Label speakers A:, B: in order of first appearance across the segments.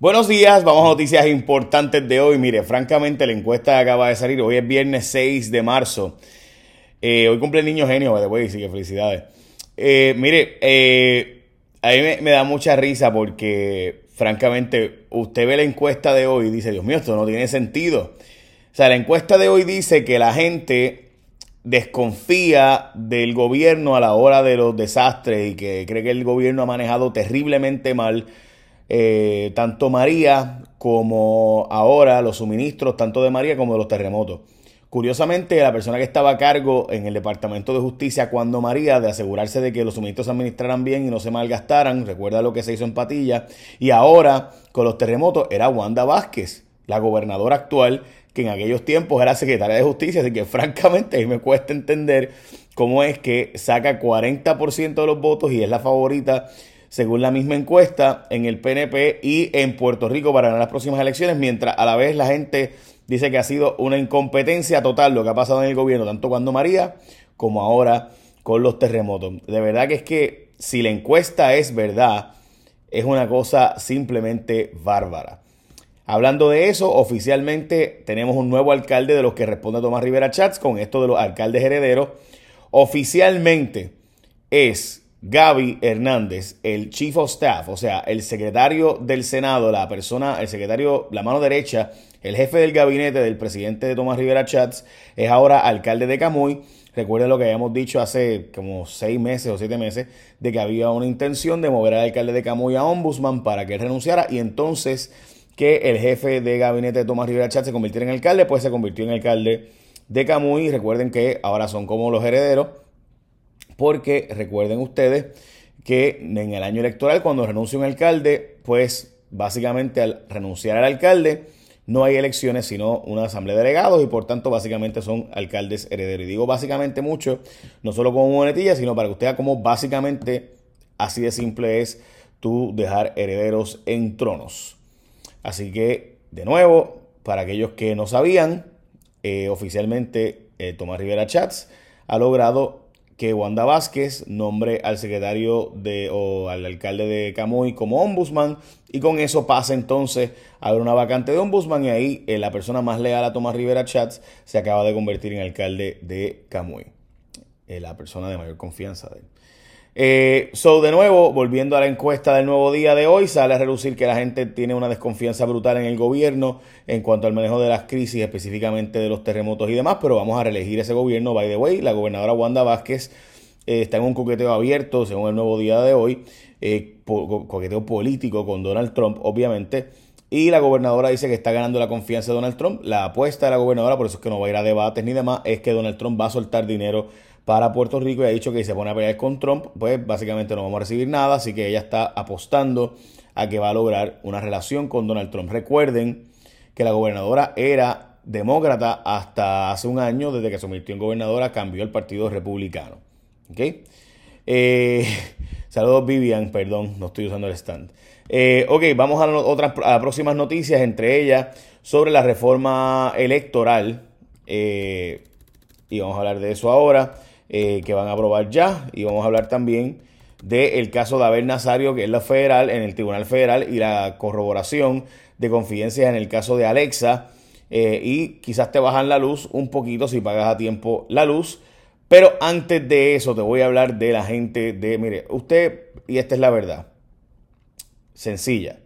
A: Buenos días, vamos a noticias importantes de hoy. Mire, francamente la encuesta acaba de salir, hoy es viernes 6 de marzo. Eh, hoy cumple el niño genio, by the way, que felicidades. Eh, mire, eh, a mí me, da mucha risa porque francamente usted ve la encuesta de hoy y dice, Dios mío, esto no tiene sentido. O sea, la encuesta de hoy dice que la gente desconfía del gobierno a la hora de los desastres y que cree que el gobierno ha manejado terriblemente mal eh, tanto María como ahora los suministros, tanto de María como de los terremotos. Curiosamente, la persona que estaba a cargo en el Departamento de Justicia cuando María, de asegurarse de que los suministros se administraran bien y no se malgastaran, recuerda lo que se hizo en Patilla, y ahora con los terremotos era Wanda Vázquez, la gobernadora actual, que en aquellos tiempos era secretaria de Justicia, así que francamente a mí me cuesta entender cómo es que saca 40% de los votos y es la favorita según la misma encuesta, en el PNP y en Puerto Rico para ganar las próximas elecciones, mientras a la vez la gente dice que ha sido una incompetencia total lo que ha pasado en el gobierno, tanto cuando María como ahora con los terremotos. De verdad que es que si la encuesta es verdad, es una cosa simplemente bárbara. Hablando de eso, oficialmente tenemos un nuevo alcalde de los que responde Tomás Rivera Chats con esto de los alcaldes herederos. Oficialmente es Gaby Hernández, el Chief of Staff, o sea, el secretario del Senado, la persona, el secretario, la mano derecha, el jefe del gabinete del presidente de Tomás Rivera Chats, es ahora alcalde de Camuy. Recuerden lo que habíamos dicho hace como seis meses o siete meses, de que había una intención de mover al alcalde de Camuy a ombudsman para que él renunciara y entonces que el jefe de gabinete de Tomás Rivera Chats se convirtiera en alcalde, pues se convirtió en alcalde de Camuy. Recuerden que ahora son como los herederos porque recuerden ustedes que en el año electoral, cuando renuncia un alcalde, pues básicamente al renunciar al alcalde, no hay elecciones, sino una asamblea de delegados y por tanto básicamente son alcaldes herederos. Y digo básicamente mucho, no solo como monetilla, sino para que usted vea cómo básicamente así de simple es tú dejar herederos en tronos. Así que, de nuevo, para aquellos que no sabían, eh, oficialmente eh, Tomás Rivera Chats ha logrado que Wanda Vázquez nombre al secretario de o al alcalde de Camuy como ombudsman y con eso pasa entonces a haber una vacante de ombudsman y ahí eh, la persona más leal a Tomás Rivera Chats se acaba de convertir en alcalde de Camuy, eh, la persona de mayor confianza de él. Eh, so, de nuevo, volviendo a la encuesta del nuevo día de hoy, sale a relucir que la gente tiene una desconfianza brutal en el gobierno en cuanto al manejo de las crisis, específicamente de los terremotos y demás, pero vamos a reelegir ese gobierno. By the way, la gobernadora Wanda Vázquez eh, está en un coqueteo abierto, según el nuevo día de hoy, eh, coqueteo político con Donald Trump, obviamente. Y la gobernadora dice que está ganando la confianza de Donald Trump. La apuesta de la gobernadora, por eso es que no va a ir a debates ni demás, es que Donald Trump va a soltar dinero para Puerto Rico y ha dicho que si se pone a pelear con Trump, pues básicamente no vamos a recibir nada, así que ella está apostando a que va a lograr una relación con Donald Trump. Recuerden que la gobernadora era demócrata hasta hace un año, desde que se convirtió en gobernadora, cambió el Partido Republicano. ¿Ok? Eh, saludos Vivian, perdón, no estoy usando el stand. Eh, ok, vamos a, otras, a las próximas noticias, entre ellas sobre la reforma electoral. Eh, y vamos a hablar de eso ahora. Eh, que van a aprobar ya. Y vamos a hablar también del caso de Abel Nazario, que es la federal, en el Tribunal Federal, y la corroboración de confidencias en el caso de Alexa. Eh, y quizás te bajan la luz un poquito si pagas a tiempo la luz. Pero antes de eso te voy a hablar de la gente de, mire, usted, y esta es la verdad, sencilla.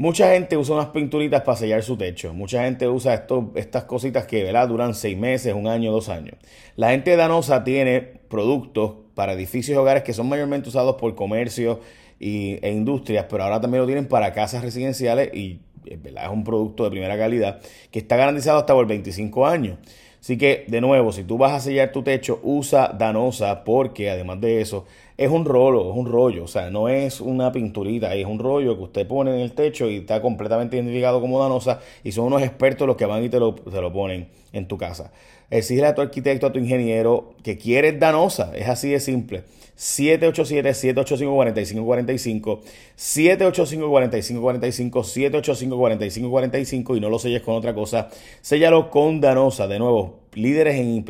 A: Mucha gente usa unas pinturitas para sellar su techo. Mucha gente usa estas cositas que ¿verdad? duran seis meses, un año, dos años. La gente de Danosa tiene productos para edificios y hogares que son mayormente usados por comercios y, e industrias, pero ahora también lo tienen para casas residenciales y es un producto de primera calidad que está garantizado hasta por 25 años. Así que, de nuevo, si tú vas a sellar tu techo, usa Danosa porque además de eso es un rolo, es un rollo, o sea, no es una pinturita, es un rollo que usted pone en el techo y está completamente identificado como Danosa y son unos expertos los que van y te lo, te lo ponen en tu casa. Exige a tu arquitecto, a tu ingeniero que quieres Danosa, es así de simple. 787-785-4545, 785-4545, 785-4545 y no lo selles con otra cosa, séllalo con Danosa, de nuevo, líderes en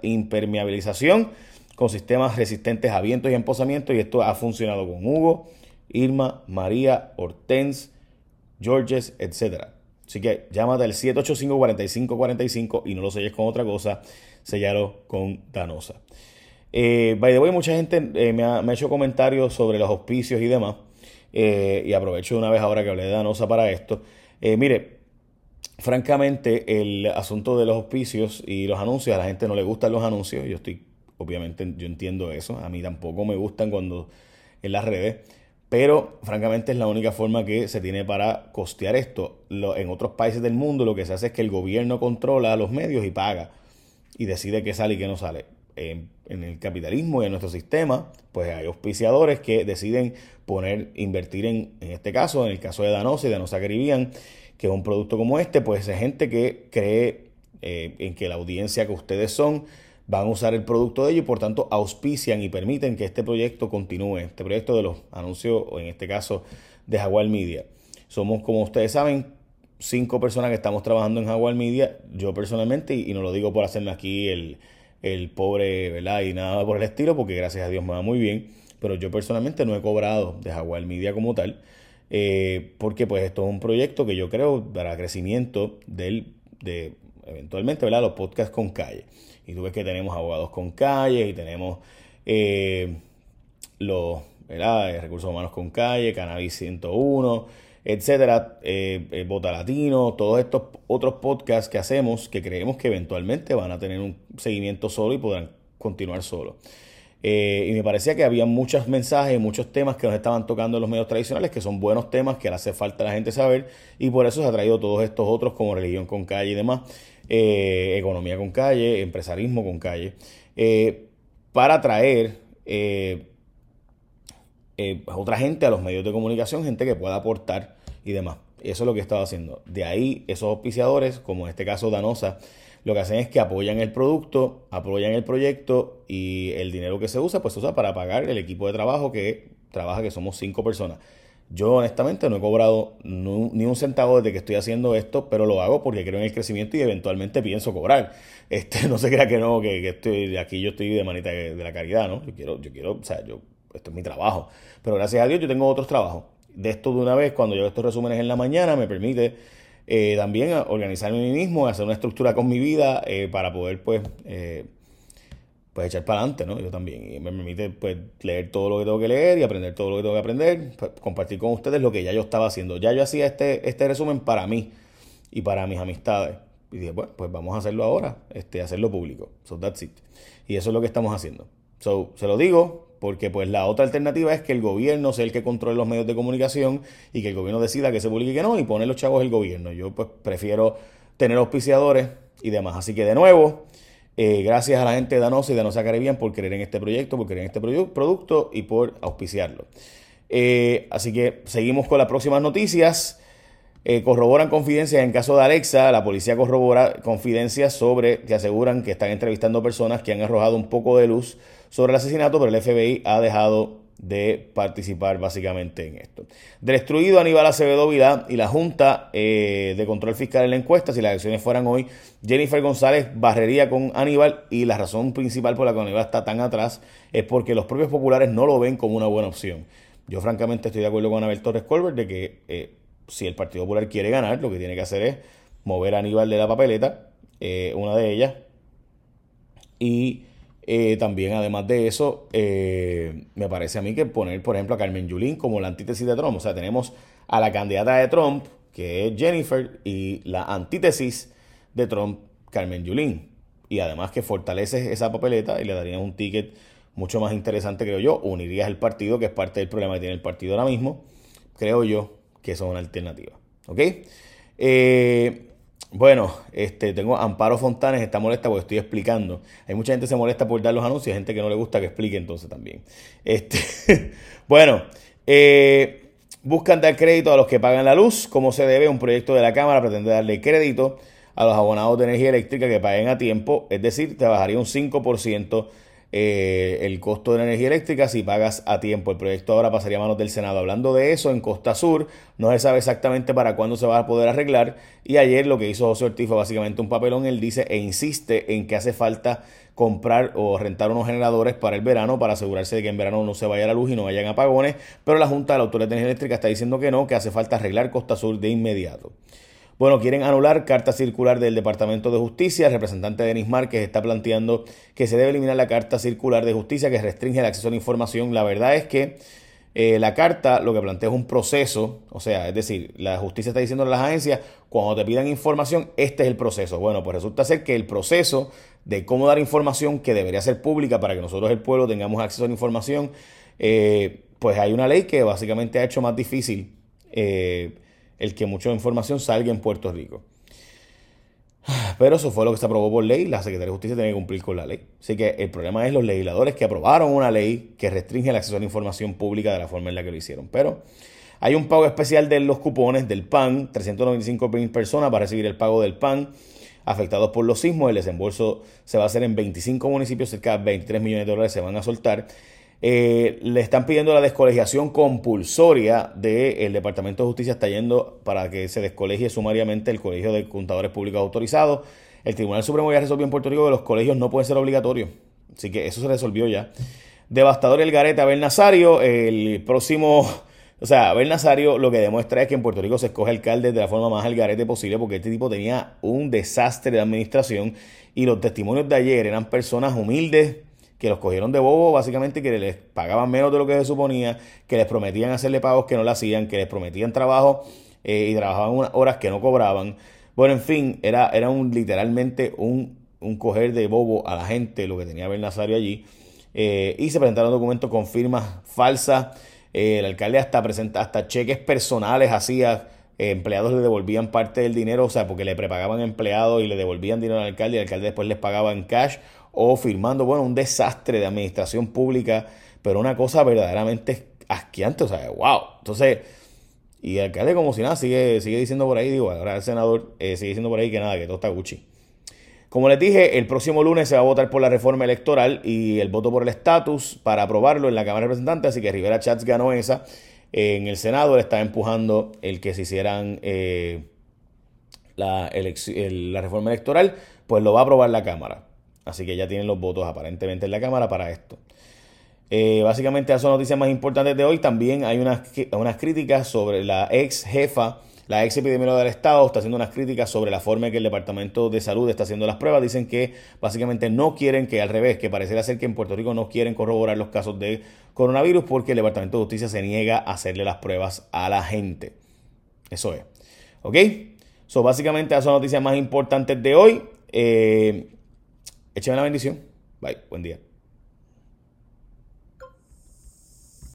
A: impermeabilización con sistemas resistentes a vientos y emposamiento y esto ha funcionado con Hugo, Irma, María, Hortense, Georges, etc. Así que llámate al 785-4545 y no lo selles con otra cosa, sellalo con Danosa. Eh, by the way, mucha gente eh, me, ha, hecho comentarios sobre los auspicios y demás. Eh, y aprovecho una vez ahora que hablé de Danosa para esto. Eh, mire, francamente, el asunto de los auspicios y los anuncios, a la gente no le gustan los anuncios. Yo estoy, obviamente, yo entiendo eso. A mí tampoco me gustan cuando en las redes. Pero francamente es la única forma que se tiene para costear esto. en otros países del mundo lo que se hace es que el gobierno controla los medios y paga y decide qué sale y qué no sale. en el capitalismo y en nuestro sistema, pues hay auspiciadores que deciden poner, invertir en, en este caso, en el caso de Danosa y Danosa Caribbean, que es un producto como este, pues es gente que cree eh, en que la audiencia que ustedes son van a usar el producto de ellos y por tanto auspician y permiten que este proyecto continúe, este proyecto de los anuncios, o en este caso de Jaguar Media. Somos, como ustedes saben, cinco personas que estamos trabajando en Jaguar Media, yo personalmente, y, no lo digo por hacerme aquí el, el pobre, ¿verdad? Y nada por el estilo, porque gracias a Dios me va muy bien, pero yo personalmente no he cobrado de Jaguar Media como tal, eh, porque pues esto es un proyecto que yo creo dará crecimiento del, de eventualmente, ¿verdad? Los podcasts con calle. Y tú ves que tenemos abogados con calle y tenemos eh, los ¿verdad? recursos humanos con calle, Cannabis 101, etcétera, eh, eh, Bota Latino, todos estos otros podcasts que hacemos que creemos que eventualmente van a tener un seguimiento solo y podrán continuar solo. Eh, y me parecía que había muchos mensajes, muchos temas que nos estaban tocando en los medios tradicionales, que son buenos temas que le hace falta la gente saber, y por eso se ha traído todos estos otros como religión con calle y demás, eh, economía con calle, empresarismo con calle, eh, para traer a otra gente a los medios de comunicación, gente que pueda aportar y demás. Eso es lo que he estado haciendo. De ahí esos auspiciadores, como en este caso Danosa, lo que hacen es que apoyan el producto, apoyan el proyecto y el dinero que se usa, pues se usa para pagar el equipo de trabajo que trabaja, que somos cinco personas. Yo honestamente no he cobrado ni un centavo desde que estoy haciendo esto, pero lo hago porque creo en el crecimiento y eventualmente pienso cobrar. Este, no se crea que no, que, estoy aquí yo estoy de manita de, la caridad, ¿no? Yo quiero, yo quiero, o sea, yo, esto es mi trabajo. Pero gracias a Dios yo tengo otros trabajos. De esto de una vez, cuando yo estos resúmenes en la mañana, me permite eh, también organizarme a mí mismo, hacer una estructura con mi vida eh, para poder pues, eh, pues echar para adelante, ¿no? Yo también. Y me permite pues leer todo lo que tengo que leer y aprender todo lo que tengo que aprender, pues, compartir con ustedes lo que ya yo estaba haciendo. Ya yo hacía este, este resumen para mí y para mis amistades. Y dije, bueno, pues vamos a hacerlo ahora, este, hacerlo público. So that's it. Y eso es lo que estamos haciendo. So, se lo digo, porque pues la otra alternativa es que el gobierno sea el que controle los medios de comunicación y que el gobierno decida que se publique y que no y poner los chavos el gobierno. Yo pues prefiero tener auspiciadores y demás. Así que de nuevo, eh, gracias a la gente de Danosa y Danosa Caribbean por creer en este proyecto, por creer en este producto y por auspiciarlo. Eh, así que seguimos con las próximas noticias. Eh, corroboran confidencias en caso de Alexa. La policía corrobora confidencias sobre que aseguran que están entrevistando personas que han arrojado un poco de luz sobre el asesinato, pero el FBI ha dejado de participar básicamente en esto. Destruido Aníbal Acevedo Vidal y la Junta eh, de Control Fiscal en la encuesta, si las elecciones fueran hoy, Jennifer González barrería con Aníbal y la razón principal por la que Aníbal está tan atrás es porque los propios populares no lo ven como una buena opción. Yo francamente estoy de acuerdo con Anabel Torres Colbert de que eh, si el Partido Popular quiere ganar, lo que tiene que hacer es mover a Aníbal de la papeleta, eh, una de ellas, y eh, también, además de eso, eh, me parece a mí que poner, por ejemplo, a Carmen Yulín como la antítesis de Trump. O sea, tenemos a la candidata de Trump, que es Jennifer, y la antítesis de Trump, Carmen Yulín. Y además que fortalece esa papeleta y le darías un ticket mucho más interesante, creo yo. Unirías el partido, que es parte del problema que tiene el partido ahora mismo. Creo yo que eso es una alternativa. ¿Ok? Eh, bueno, este, tengo Amparo Fontanes, está molesta porque estoy explicando. Hay mucha gente que se molesta por dar los anuncios, hay gente que no le gusta que explique entonces también. Este, bueno, eh, buscan dar crédito a los que pagan la luz, como se debe. Un proyecto de la Cámara pretende darle crédito a los abonados de energía eléctrica que paguen a tiempo, es decir, te bajaría un 5% eh, el costo de la energía eléctrica si pagas a tiempo. El proyecto ahora pasaría a manos del Senado. Hablando de eso, en Costa Sur no se sabe exactamente para cuándo se va a poder arreglar. Y ayer lo que hizo José Ortiz fue básicamente un papelón. Él dice e insiste en que hace falta comprar o rentar unos generadores para el verano para asegurarse de que en verano no se vaya la luz y no vayan apagones. Pero la Junta de la Autoridad de Energía Eléctrica está diciendo que no, que hace falta arreglar Costa Sur de inmediato. Bueno, quieren anular carta circular del Departamento de Justicia. El representante Denis Márquez está planteando que se debe eliminar la carta circular de justicia que restringe el acceso a la información. La verdad es que eh, la carta lo que plantea es un proceso, o sea, es decir, la justicia está diciendo a las agencias, cuando te pidan información, este es el proceso. Bueno, pues resulta ser que el proceso de cómo dar información que debería ser pública para que nosotros, el pueblo, tengamos acceso a la información, eh, pues hay una ley que básicamente ha hecho más difícil. Eh, el que mucha información salga en Puerto Rico. Pero eso fue lo que se aprobó por ley. La Secretaría de Justicia tiene que cumplir con la ley. Así que el problema es los legisladores que aprobaron una ley que restringe el acceso a la información pública de la forma en la que lo hicieron. Pero hay un pago especial de los cupones del PAN, 395 mil personas para recibir el pago del PAN afectados por los sismos. El desembolso se va a hacer en 25 municipios, cerca de 23 millones de dólares se van a soltar. Eh, le están pidiendo la descolegiación compulsoria del Departamento de Justicia, está yendo para que se descolegie sumariamente el Colegio de Contadores Públicos Autorizados. El Tribunal Supremo ya resolvió en Puerto Rico que los colegios no pueden ser obligatorios. Así que eso se resolvió ya. Devastador el garete Abel Nazario. El próximo. O sea, Abel Nazario lo que demuestra es que en Puerto Rico se escoge alcalde de la forma más algarete posible porque este tipo tenía un desastre de administración y los testimonios de ayer eran personas humildes que los cogieron de bobo, básicamente que les pagaban menos de lo que se suponía, que les prometían hacerle pagos que no le hacían, que les prometían trabajo eh, y trabajaban unas horas que no cobraban. Bueno, en fin, era, era un, literalmente un, un coger de bobo a la gente lo que tenía Ben Nazario allí. Eh, y se presentaron documentos con firmas falsas. Eh, el alcalde hasta presenta hasta cheques personales hacía. empleados le devolvían parte del dinero, o sea, porque le prepagaban empleados y le devolvían dinero al alcalde y el alcalde después les pagaba en cash o firmando, bueno, un desastre de administración pública, pero una cosa verdaderamente asqueante, o sea, wow. Entonces, y el alcalde como si nada sigue, sigue diciendo por ahí, digo, ahora el senador eh, sigue diciendo por ahí que nada, que todo está Gucci. Como les dije, el próximo lunes se va a votar por la reforma electoral y el voto por el estatus para aprobarlo en la Cámara de Representantes, así que Rivera Chats ganó esa. En el Senado le está empujando el que se hicieran eh, la, la reforma electoral, pues lo va a aprobar la Cámara. Así que ya tienen los votos aparentemente en la Cámara para esto. Eh, básicamente, esas son noticias más importantes de hoy. También hay unas, unas críticas sobre la ex jefa, la ex epidemióloga del Estado, está haciendo unas críticas sobre la forma en que el Departamento de Salud está haciendo las pruebas. Dicen que básicamente no quieren que al revés, que pareciera ser que en Puerto Rico no quieren corroborar los casos de coronavirus porque el Departamento de Justicia se niega a hacerle las pruebas a la gente. Eso es. ¿Ok? So, básicamente, esas son noticias más importantes de hoy. Eh, Écheme la bendición. Bye. Buen día.